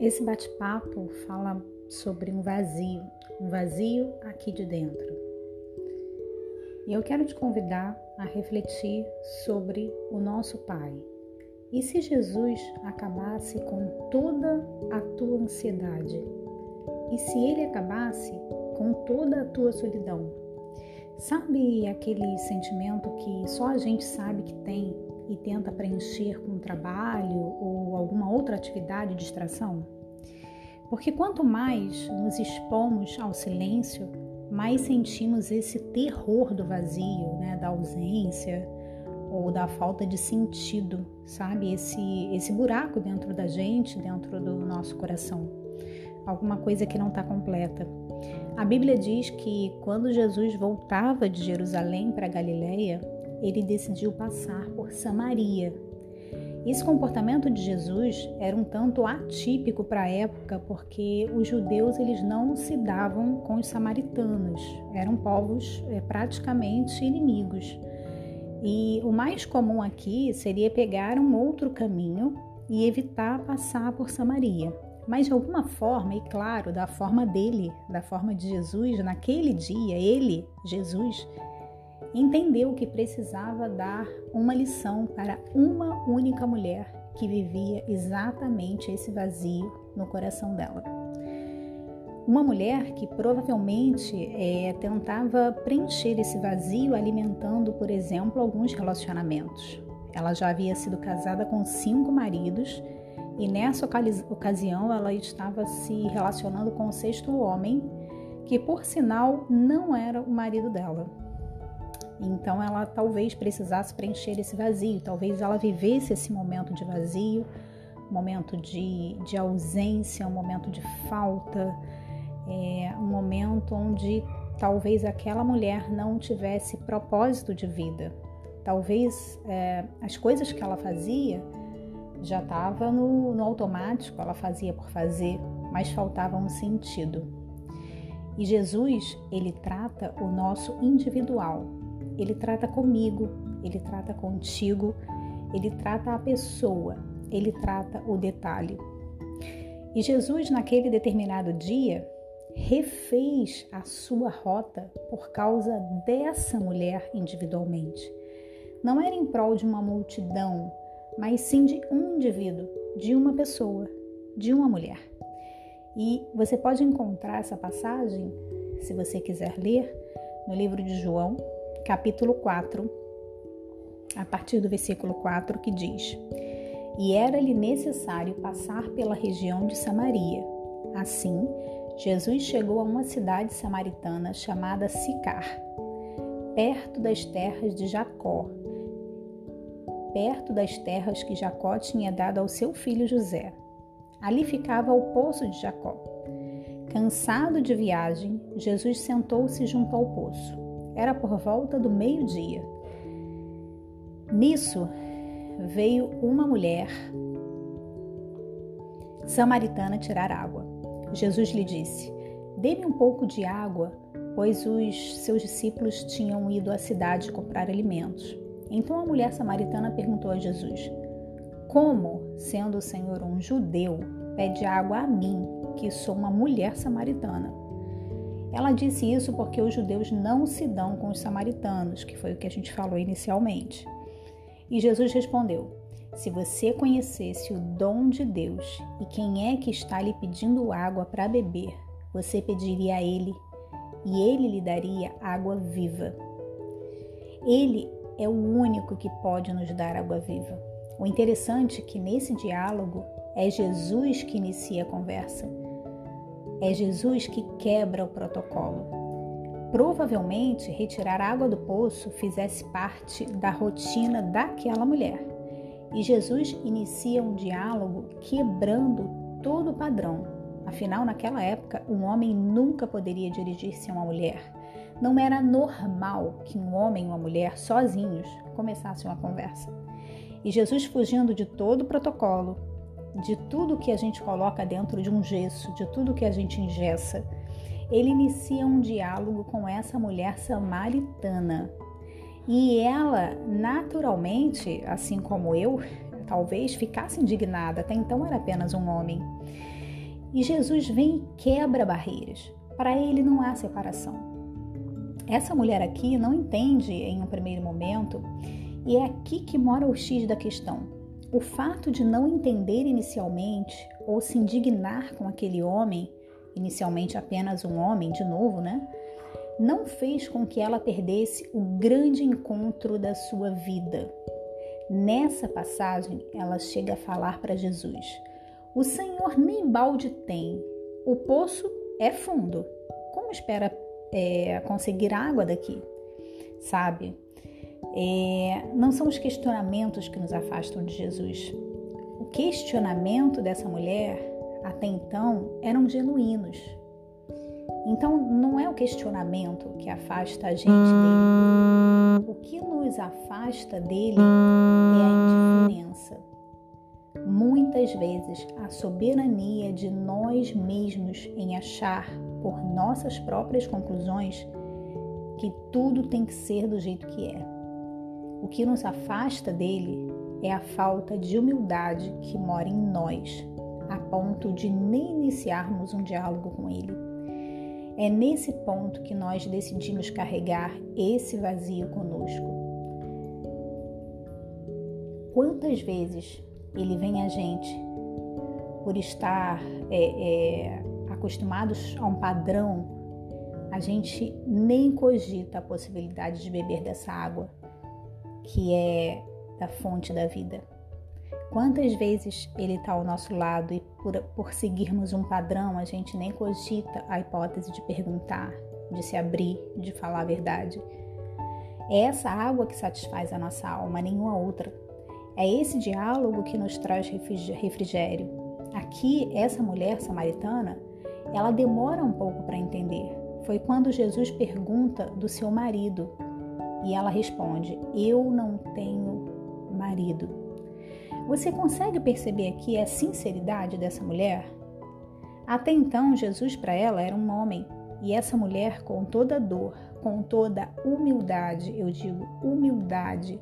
Esse bate-papo fala sobre um vazio, um vazio aqui de dentro. E eu quero te convidar a refletir sobre o nosso Pai. E se Jesus acabasse com toda a tua ansiedade? E se ele acabasse com toda a tua solidão? Sabe aquele sentimento que só a gente sabe que tem e tenta preencher com trabalho ou alguma outra atividade de distração? Porque quanto mais nos expomos ao silêncio, mais sentimos esse terror do vazio, né, da ausência ou da falta de sentido, sabe? Esse esse buraco dentro da gente, dentro do nosso coração. Alguma coisa que não está completa. A Bíblia diz que quando Jesus voltava de Jerusalém para Galiléia, ele decidiu passar por Samaria. Esse comportamento de Jesus era um tanto atípico para a época, porque os judeus eles não se davam com os samaritanos, eram povos é, praticamente inimigos. E o mais comum aqui seria pegar um outro caminho e evitar passar por Samaria. Mas de alguma forma, e claro, da forma dele, da forma de Jesus, naquele dia, ele, Jesus, entendeu que precisava dar uma lição para uma única mulher que vivia exatamente esse vazio no coração dela. Uma mulher que provavelmente é, tentava preencher esse vazio alimentando, por exemplo, alguns relacionamentos. Ela já havia sido casada com cinco maridos e nessa ocasião ela estava se relacionando com o sexto homem, que por sinal não era o marido dela. Então ela talvez precisasse preencher esse vazio, talvez ela vivesse esse momento de vazio, momento de, de ausência, um momento de falta, é, um momento onde talvez aquela mulher não tivesse propósito de vida. Talvez é, as coisas que ela fazia já estava no, no automático, ela fazia por fazer, mas faltava um sentido. E Jesus, ele trata o nosso individual, ele trata comigo, ele trata contigo, ele trata a pessoa, ele trata o detalhe. E Jesus, naquele determinado dia, refez a sua rota por causa dessa mulher individualmente. Não era em prol de uma multidão, mas sim de um indivíduo, de uma pessoa, de uma mulher. E você pode encontrar essa passagem, se você quiser ler, no livro de João, capítulo 4, a partir do versículo 4, que diz: E era-lhe necessário passar pela região de Samaria. Assim, Jesus chegou a uma cidade samaritana chamada Sicar, perto das terras de Jacó, perto das terras que Jacó tinha dado ao seu filho José. Ali ficava o poço de Jacó. Cansado de viagem, Jesus sentou-se junto ao poço. Era por volta do meio-dia. Nisso veio uma mulher samaritana tirar água. Jesus lhe disse: Dê-me um pouco de água, pois os seus discípulos tinham ido à cidade comprar alimentos. Então a mulher samaritana perguntou a Jesus: Como, sendo o Senhor um judeu, pede água a mim, que sou uma mulher samaritana? Ela disse isso porque os judeus não se dão com os samaritanos, que foi o que a gente falou inicialmente. E Jesus respondeu: Se você conhecesse o dom de Deus e quem é que está lhe pedindo água para beber, você pediria a ele e ele lhe daria água viva. Ele é o único que pode nos dar água viva. O interessante é que nesse diálogo é Jesus que inicia a conversa. É Jesus que quebra o protocolo. Provavelmente, retirar água do poço fizesse parte da rotina daquela mulher. E Jesus inicia um diálogo quebrando todo o padrão. Afinal, naquela época, um homem nunca poderia dirigir-se a uma mulher. Não era normal que um homem e uma mulher sozinhos começassem uma conversa. E Jesus, fugindo de todo o protocolo, de tudo que a gente coloca dentro de um gesso, de tudo que a gente ingessa, ele inicia um diálogo com essa mulher samaritana. E ela, naturalmente, assim como eu, talvez ficasse indignada, até então era apenas um homem. E Jesus vem e quebra barreiras. Para ele não há separação. Essa mulher aqui não entende em um primeiro momento, e é aqui que mora o X da questão. O fato de não entender inicialmente ou se indignar com aquele homem, inicialmente apenas um homem, de novo, né? Não fez com que ela perdesse o grande encontro da sua vida. Nessa passagem, ela chega a falar para Jesus: O Senhor nem balde tem, o poço é fundo. Como espera é, conseguir água daqui? Sabe? É, não são os questionamentos que nos afastam de Jesus. O questionamento dessa mulher, até então, eram genuínos. Então, não é o questionamento que afasta a gente dele. O que nos afasta dele é a indiferença. Muitas vezes, a soberania de nós mesmos em achar, por nossas próprias conclusões, que tudo tem que ser do jeito que é. O que nos afasta dele é a falta de humildade que mora em nós, a ponto de nem iniciarmos um diálogo com ele. É nesse ponto que nós decidimos carregar esse vazio conosco. Quantas vezes ele vem a gente por estar é, é, acostumados a um padrão, a gente nem cogita a possibilidade de beber dessa água que é da fonte da vida. Quantas vezes ele está ao nosso lado e por, por seguirmos um padrão a gente nem cogita a hipótese de perguntar, de se abrir, de falar a verdade. É essa água que satisfaz a nossa alma, nenhuma outra. É esse diálogo que nos traz refrigério. Aqui, essa mulher samaritana, ela demora um pouco para entender. Foi quando Jesus pergunta do seu marido e ela responde: Eu não tenho marido. Você consegue perceber aqui a sinceridade dessa mulher? Até então, Jesus para ela era um homem e essa mulher, com toda dor, com toda humildade, eu digo humildade,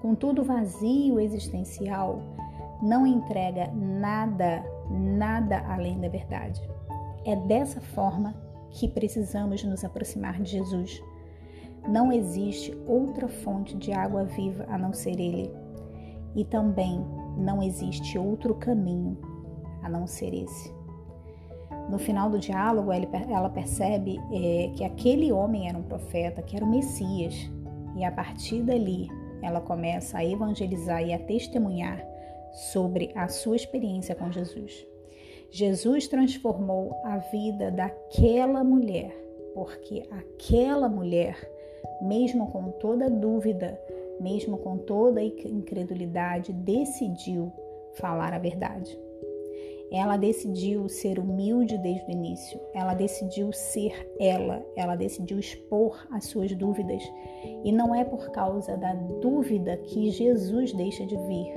com todo vazio existencial, não entrega nada, nada além da verdade. É dessa forma que precisamos nos aproximar de Jesus não existe outra fonte de água viva a não ser Ele, e também não existe outro caminho a não ser esse. No final do diálogo, ela percebe é, que aquele homem era um profeta, que era o Messias, e a partir dali ela começa a evangelizar e a testemunhar sobre a sua experiência com Jesus. Jesus transformou a vida daquela mulher, porque aquela mulher mesmo com toda dúvida, mesmo com toda incredulidade, decidiu falar a verdade. Ela decidiu ser humilde desde o início, ela decidiu ser ela, ela decidiu expor as suas dúvidas. E não é por causa da dúvida que Jesus deixa de vir.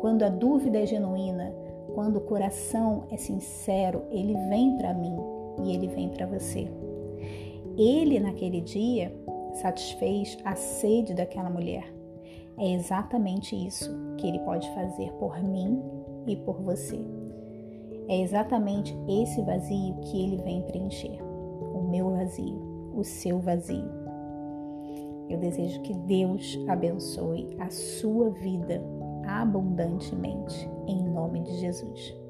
Quando a dúvida é genuína, quando o coração é sincero, ele vem para mim e ele vem para você. Ele, naquele dia, satisfez a sede daquela mulher. É exatamente isso que ele pode fazer por mim e por você. É exatamente esse vazio que ele vem preencher. O meu vazio, o seu vazio. Eu desejo que Deus abençoe a sua vida abundantemente, em nome de Jesus.